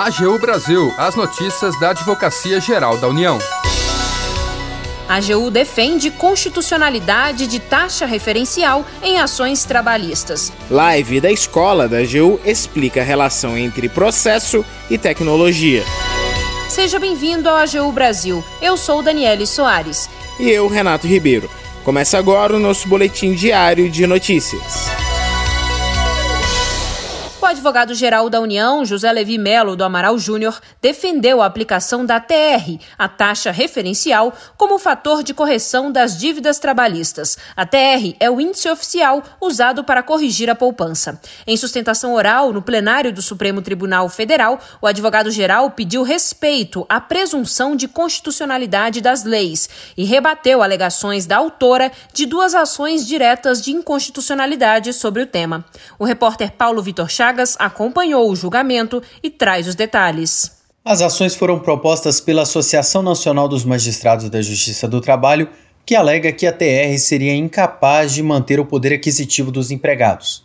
AGU Brasil, as notícias da Advocacia Geral da União. A AGU defende constitucionalidade de taxa referencial em ações trabalhistas. Live da escola da AGU explica a relação entre processo e tecnologia. Seja bem-vindo ao AGU Brasil. Eu sou Daniele Soares. E eu, Renato Ribeiro. Começa agora o nosso boletim diário de notícias advogado-geral da União, José Levi Melo do Amaral Júnior, defendeu a aplicação da TR, a taxa referencial, como fator de correção das dívidas trabalhistas. A TR é o índice oficial usado para corrigir a poupança. Em sustentação oral, no plenário do Supremo Tribunal Federal, o advogado-geral pediu respeito à presunção de constitucionalidade das leis e rebateu alegações da autora de duas ações diretas de inconstitucionalidade sobre o tema. O repórter Paulo Vitor Chagas Chagas acompanhou o julgamento e traz os detalhes. As ações foram propostas pela Associação Nacional dos Magistrados da Justiça do Trabalho, que alega que a TR seria incapaz de manter o poder aquisitivo dos empregados.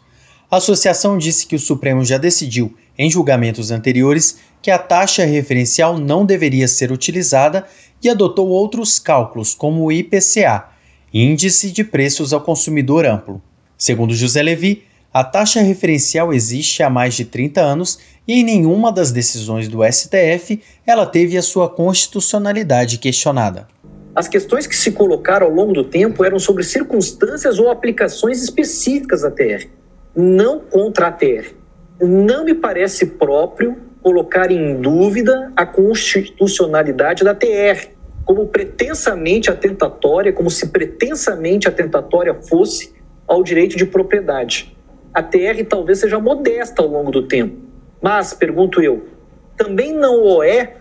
A associação disse que o Supremo já decidiu, em julgamentos anteriores, que a taxa referencial não deveria ser utilizada e adotou outros cálculos, como o IPCA, Índice de Preços ao Consumidor Amplo. Segundo José Levi, a taxa referencial existe há mais de 30 anos e em nenhuma das decisões do STF ela teve a sua constitucionalidade questionada. As questões que se colocaram ao longo do tempo eram sobre circunstâncias ou aplicações específicas da TR, não contra a TR. Não me parece próprio colocar em dúvida a constitucionalidade da TR, como pretensamente atentatória, como se pretensamente atentatória fosse ao direito de propriedade a TR talvez seja modesta ao longo do tempo. Mas, pergunto eu, também não o é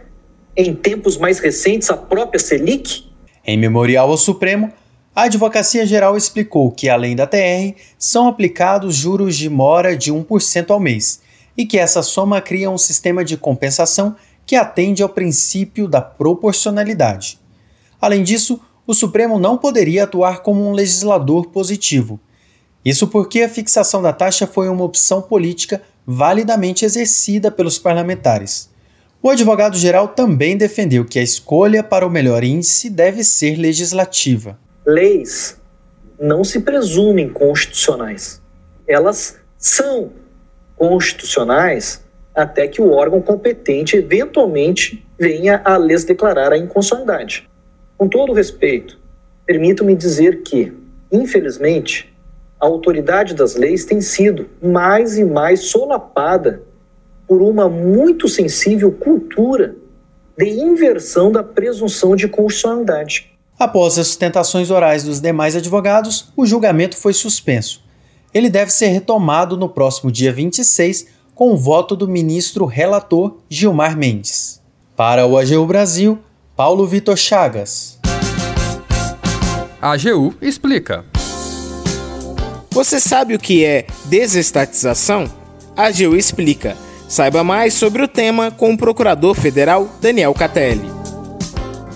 em tempos mais recentes a própria Selic? Em memorial ao Supremo, a Advocacia Geral explicou que, além da TR, são aplicados juros de mora de 1% ao mês e que essa soma cria um sistema de compensação que atende ao princípio da proporcionalidade. Além disso, o Supremo não poderia atuar como um legislador positivo isso porque a fixação da taxa foi uma opção política validamente exercida pelos parlamentares. O advogado-geral também defendeu que a escolha para o melhor índice deve ser legislativa. Leis não se presumem constitucionais. Elas são constitucionais até que o órgão competente eventualmente venha a lhes declarar a inconstitucionalidade. Com todo respeito, permito-me dizer que, infelizmente, a autoridade das leis tem sido mais e mais solapada por uma muito sensível cultura de inversão da presunção de constitucionalidade. Após as sustentações orais dos demais advogados, o julgamento foi suspenso. Ele deve ser retomado no próximo dia 26, com o voto do ministro relator Gilmar Mendes. Para o AGU Brasil, Paulo Vitor Chagas. A AGU explica. Você sabe o que é desestatização? A AGU explica. Saiba mais sobre o tema com o procurador federal Daniel Catelli.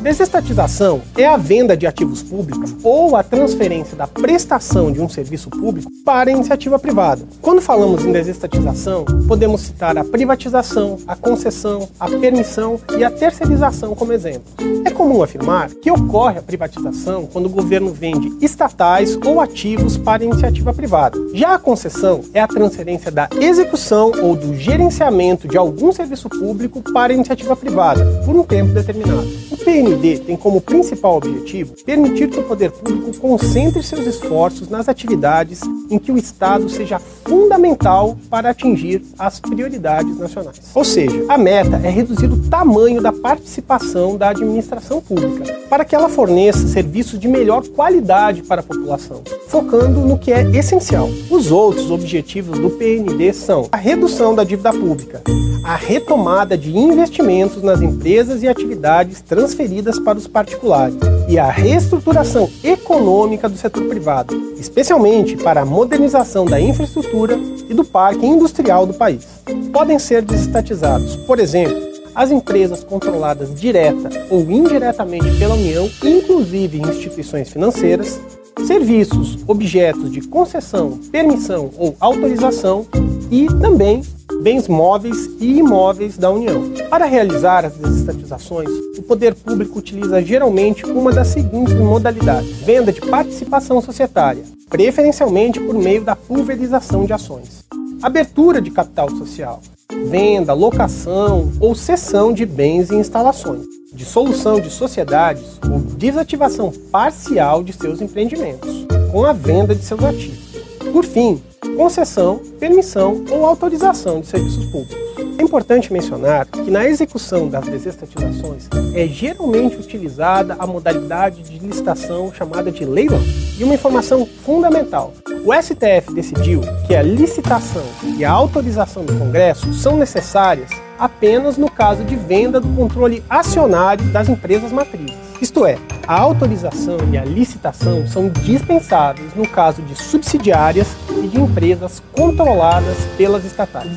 Desestatização é a venda de ativos públicos ou a transferência da prestação de um serviço público para iniciativa privada. Quando falamos em desestatização, podemos citar a privatização, a concessão, a permissão e a terceirização como exemplos. É comum afirmar que ocorre a privatização quando o governo vende estatais ou ativos para iniciativa privada. Já a concessão é a transferência da execução ou do gerenciamento de algum serviço público para iniciativa privada por um tempo determinado. O PN PND tem como principal objetivo permitir que o poder público concentre seus esforços nas atividades em que o Estado seja fundamental para atingir as prioridades nacionais. Ou seja, a meta é reduzir o tamanho da participação da administração pública para que ela forneça serviços de melhor qualidade para a população, focando no que é essencial. Os outros objetivos do PND são a redução da dívida pública, a retomada de investimentos nas empresas e atividades transferidas para os particulares e a reestruturação econômica do setor privado, especialmente para a modernização da infraestrutura e do parque industrial do país. Podem ser desestatizados, por exemplo, as empresas controladas direta ou indiretamente pela União, inclusive instituições financeiras, serviços objetos de concessão, permissão ou autorização e também bens móveis e imóveis da União. Para realizar as desestatizações, o poder público utiliza geralmente uma das seguintes modalidades: venda de participação societária, preferencialmente por meio da pulverização de ações, abertura de capital social, venda, locação ou cessão de bens e instalações, dissolução de sociedades ou desativação parcial de seus empreendimentos, com a venda de seus ativos. Por fim, concessão, permissão ou autorização de serviços públicos. É importante mencionar que na execução das desestatizações é geralmente utilizada a modalidade de licitação chamada de leilão. E uma informação fundamental: o STF decidiu que a licitação e a autorização do Congresso são necessárias apenas no caso de venda do controle acionário das empresas matrizes. Isto é, a autorização e a licitação são dispensáveis no caso de subsidiárias e de empresas controladas pelas estatais.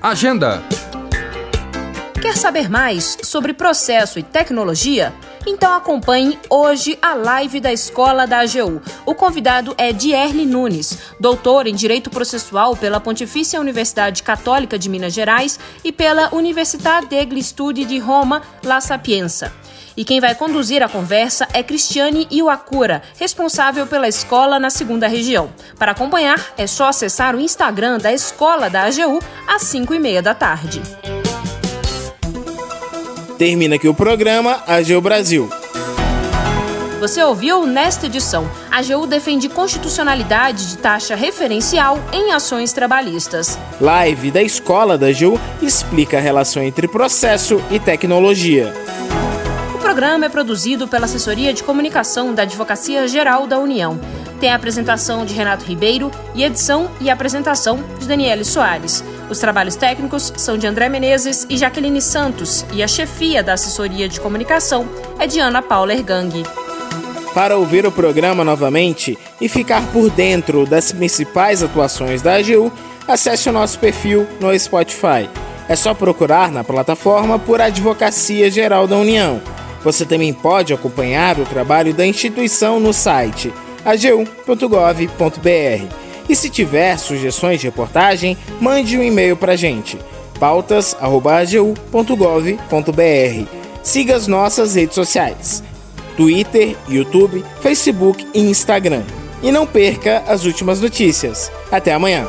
Agenda. Quer saber mais sobre processo e tecnologia? Então acompanhe hoje a live da Escola da AGU. O convidado é Dierle Nunes, doutor em Direito Processual pela Pontifícia Universidade Católica de Minas Gerais e pela Università degli Studi di Roma, La Sapienza. E quem vai conduzir a conversa é Cristiane Iwakura, responsável pela escola na segunda região. Para acompanhar, é só acessar o Instagram da Escola da AGU às 5 e meia da tarde. Termina aqui o programa AGU Brasil. Você ouviu nesta edição. A AGU defende constitucionalidade de taxa referencial em ações trabalhistas. Live da Escola da AGU explica a relação entre processo e tecnologia. O programa é produzido pela Assessoria de Comunicação da Advocacia Geral da União. Tem a apresentação de Renato Ribeiro e edição e apresentação de Daniele Soares. Os trabalhos técnicos são de André Menezes e Jaqueline Santos, e a chefia da assessoria de comunicação é de Ana Paula Ergang. Para ouvir o programa novamente e ficar por dentro das principais atuações da AGU, acesse o nosso perfil no Spotify. É só procurar na plataforma por Advocacia Geral da União. Você também pode acompanhar o trabalho da instituição no site agu.gov.br. E se tiver sugestões de reportagem, mande um e-mail para a gente, pautas.agu.gov.br. Siga as nossas redes sociais, Twitter, YouTube, Facebook e Instagram. E não perca as últimas notícias. Até amanhã!